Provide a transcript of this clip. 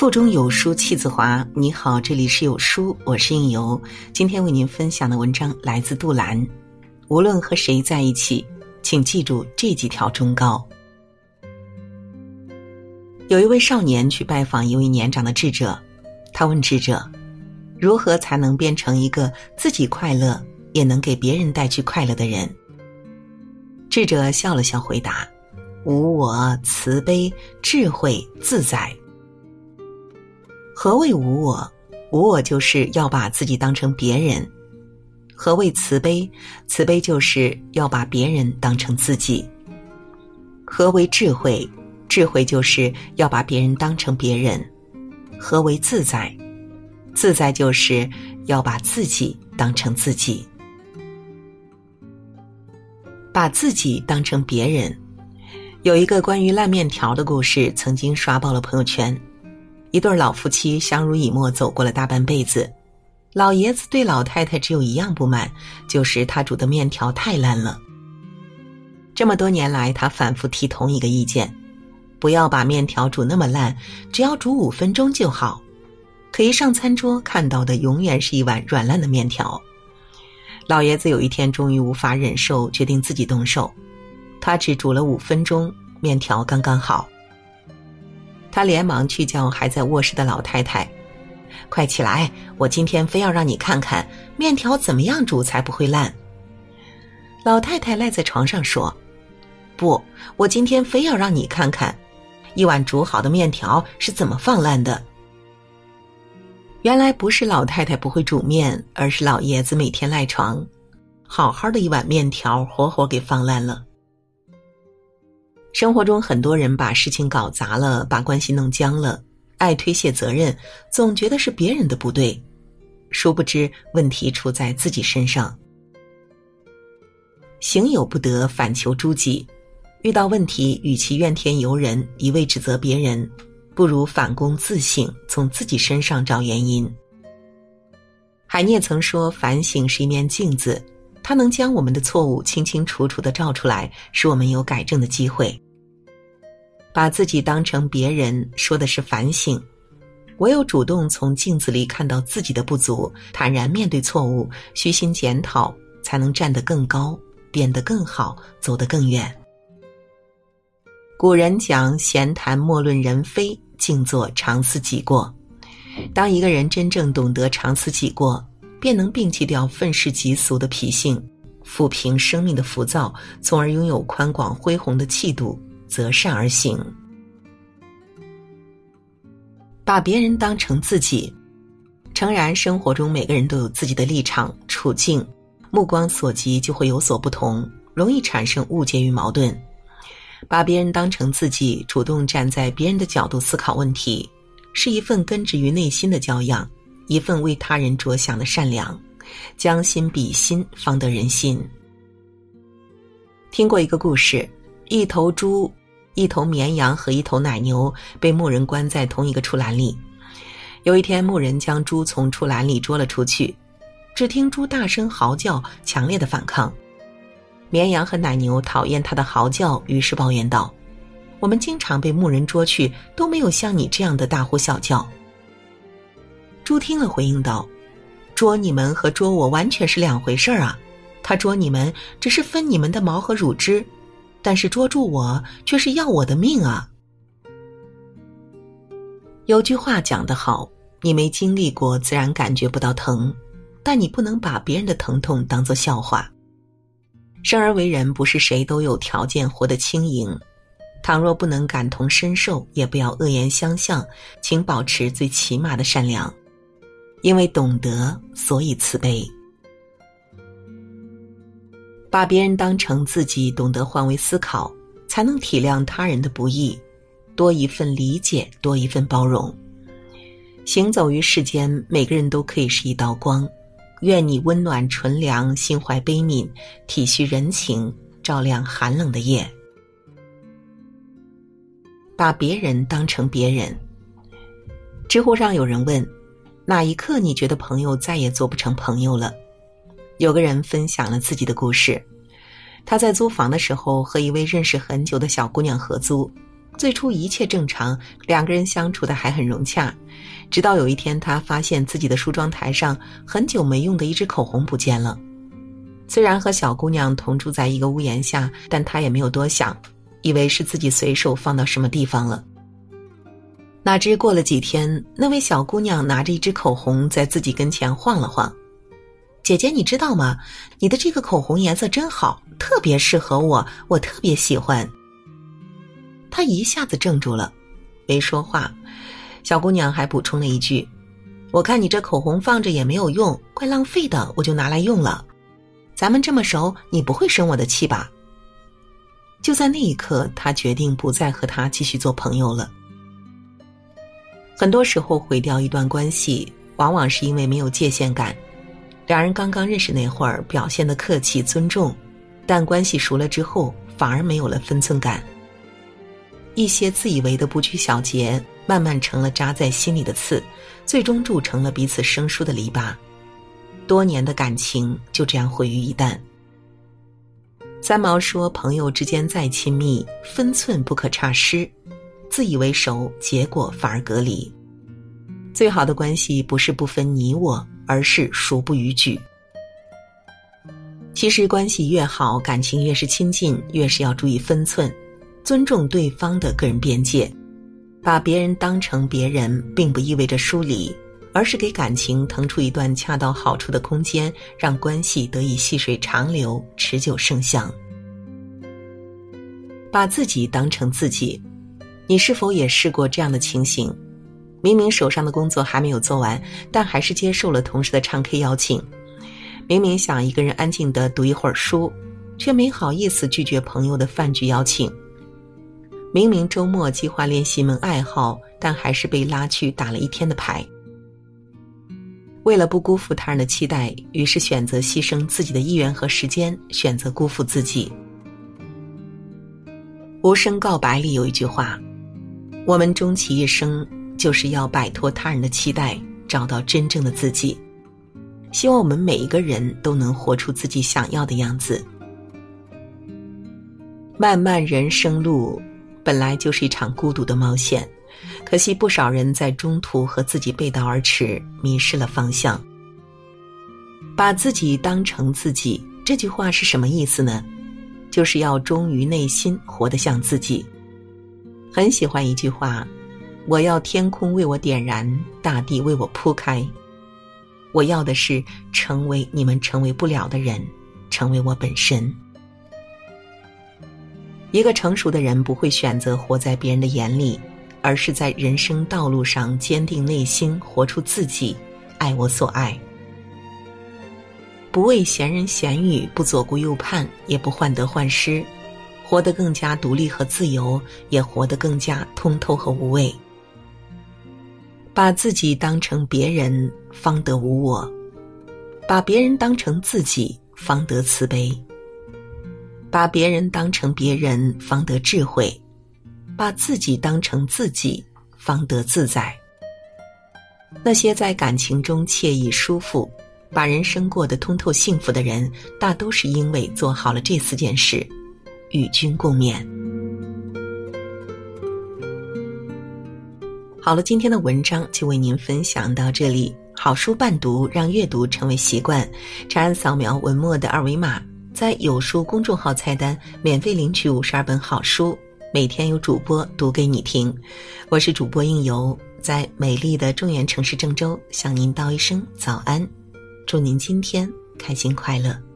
腹中有书气自华。你好，这里是有书，我是应由。今天为您分享的文章来自杜兰。无论和谁在一起，请记住这几条忠告。有一位少年去拜访一位年长的智者，他问智者：“如何才能变成一个自己快乐，也能给别人带去快乐的人？”智者笑了笑，回答。无我、慈悲、智慧、自在。何谓无我？无我就是要把自己当成别人。何谓慈悲？慈悲就是要把别人当成自己。何为智慧？智慧就是要把别人当成别人。何为自在？自在就是要把自己当成自己。把自己当成别人。有一个关于烂面条的故事，曾经刷爆了朋友圈。一对老夫妻相濡以沫走过了大半辈子，老爷子对老太太只有一样不满，就是他煮的面条太烂了。这么多年来，他反复提同一个意见：不要把面条煮那么烂，只要煮五分钟就好。可一上餐桌，看到的永远是一碗软烂的面条。老爷子有一天终于无法忍受，决定自己动手。他只煮了五分钟，面条刚刚好。他连忙去叫还在卧室的老太太：“快起来！我今天非要让你看看面条怎么样煮才不会烂。”老太太赖在床上说：“不，我今天非要让你看看，一碗煮好的面条是怎么放烂的。”原来不是老太太不会煮面，而是老爷子每天赖床，好好的一碗面条活活给放烂了。生活中很多人把事情搞砸了，把关系弄僵了，爱推卸责任，总觉得是别人的不对，殊不知问题出在自己身上。行有不得，反求诸己。遇到问题，与其怨天尤人，一味指责别人，不如反躬自省，从自己身上找原因。海涅曾说：“反省是一面镜子。”它能将我们的错误清清楚楚的照出来，使我们有改正的机会。把自己当成别人，说的是反省。唯有主动从镜子里看到自己的不足，坦然面对错误，虚心检讨，才能站得更高，变得更好，走得更远。古人讲：“闲谈莫论人非，静坐常思己过。”当一个人真正懂得常思己过。便能摒弃掉愤世嫉俗的脾性，抚平生命的浮躁，从而拥有宽广恢宏的气度，择善而行。把别人当成自己，诚然，生活中每个人都有自己的立场处境，目光所及就会有所不同，容易产生误解与矛盾。把别人当成自己，主动站在别人的角度思考问题，是一份根植于内心的教养。一份为他人着想的善良，将心比心，方得人心。听过一个故事：一头猪、一头绵羊和一头奶牛被牧人关在同一个畜栏里。有一天，牧人将猪从畜栏里捉了出去，只听猪大声嚎叫，强烈的反抗。绵羊和奶牛讨厌他的嚎叫，于是抱怨道：“我们经常被牧人捉去，都没有像你这样的大呼小叫。”猪听了，回应道：“捉你们和捉我完全是两回事儿啊！他捉你们只是分你们的毛和乳汁，但是捉住我却是要我的命啊！”有句话讲得好：“你没经历过，自然感觉不到疼，但你不能把别人的疼痛当做笑话。生而为人，不是谁都有条件活得轻盈。倘若不能感同身受，也不要恶言相向，请保持最起码的善良。”因为懂得，所以慈悲。把别人当成自己，懂得换位思考，才能体谅他人的不易，多一份理解，多一份包容。行走于世间，每个人都可以是一道光。愿你温暖纯良，心怀悲悯，体恤人情，照亮寒冷的夜。把别人当成别人。知乎上有人问。哪一刻你觉得朋友再也做不成朋友了？有个人分享了自己的故事。他在租房的时候和一位认识很久的小姑娘合租，最初一切正常，两个人相处的还很融洽。直到有一天，他发现自己的梳妆台上很久没用的一支口红不见了。虽然和小姑娘同住在一个屋檐下，但他也没有多想，以为是自己随手放到什么地方了。哪知过了几天，那位小姑娘拿着一支口红在自己跟前晃了晃。姐姐，你知道吗？你的这个口红颜色真好，特别适合我，我特别喜欢。他一下子怔住了，没说话。小姑娘还补充了一句：“我看你这口红放着也没有用，怪浪费的，我就拿来用了。咱们这么熟，你不会生我的气吧？”就在那一刻，他决定不再和他继续做朋友了。很多时候，毁掉一段关系，往往是因为没有界限感。两人刚刚认识那会儿，表现的客气尊重，但关系熟了之后，反而没有了分寸感。一些自以为的不拘小节。慢慢成了扎在心里的刺，最终铸成了彼此生疏的篱笆，多年的感情就这样毁于一旦。三毛说：“朋友之间再亲密，分寸不可差失；自以为熟，结果反而隔离。最好的关系不是不分你我，而是熟不逾矩。其实关系越好，感情越是亲近，越是要注意分寸，尊重对方的个人边界。”把别人当成别人，并不意味着疏离，而是给感情腾出一段恰到好处的空间，让关系得以细水长流、持久生香。把自己当成自己，你是否也试过这样的情形？明明手上的工作还没有做完，但还是接受了同事的唱 K 邀请；明明想一个人安静的读一会儿书，却没好意思拒绝朋友的饭局邀请。明明周末计划练习一门爱好，但还是被拉去打了一天的牌。为了不辜负他人的期待，于是选择牺牲自己的意愿和时间，选择辜负自己。《无声告白》里有一句话：“我们终其一生，就是要摆脱他人的期待，找到真正的自己。”希望我们每一个人都能活出自己想要的样子。漫漫人生路。本来就是一场孤独的冒险，可惜不少人在中途和自己背道而驰，迷失了方向。把自己当成自己，这句话是什么意思呢？就是要忠于内心，活得像自己。很喜欢一句话：“我要天空为我点燃，大地为我铺开。我要的是成为你们成为不了的人，成为我本身。”一个成熟的人不会选择活在别人的眼里，而是在人生道路上坚定内心，活出自己，爱我所爱。不为闲人闲语，不左顾右盼，也不患得患失，活得更加独立和自由，也活得更加通透和无畏。把自己当成别人，方得无我；把别人当成自己，方得慈悲。把别人当成别人，方得智慧；把自己当成自己，方得自在。那些在感情中惬意舒服，把人生过得通透幸福的人，大都是因为做好了这四件事，与君共勉。好了，今天的文章就为您分享到这里。好书伴读，让阅读成为习惯。长按扫描文末的二维码。在有书公众号菜单免费领取五十二本好书，每天有主播读给你听。我是主播应由，在美丽的中原城市郑州向您道一声早安，祝您今天开心快乐。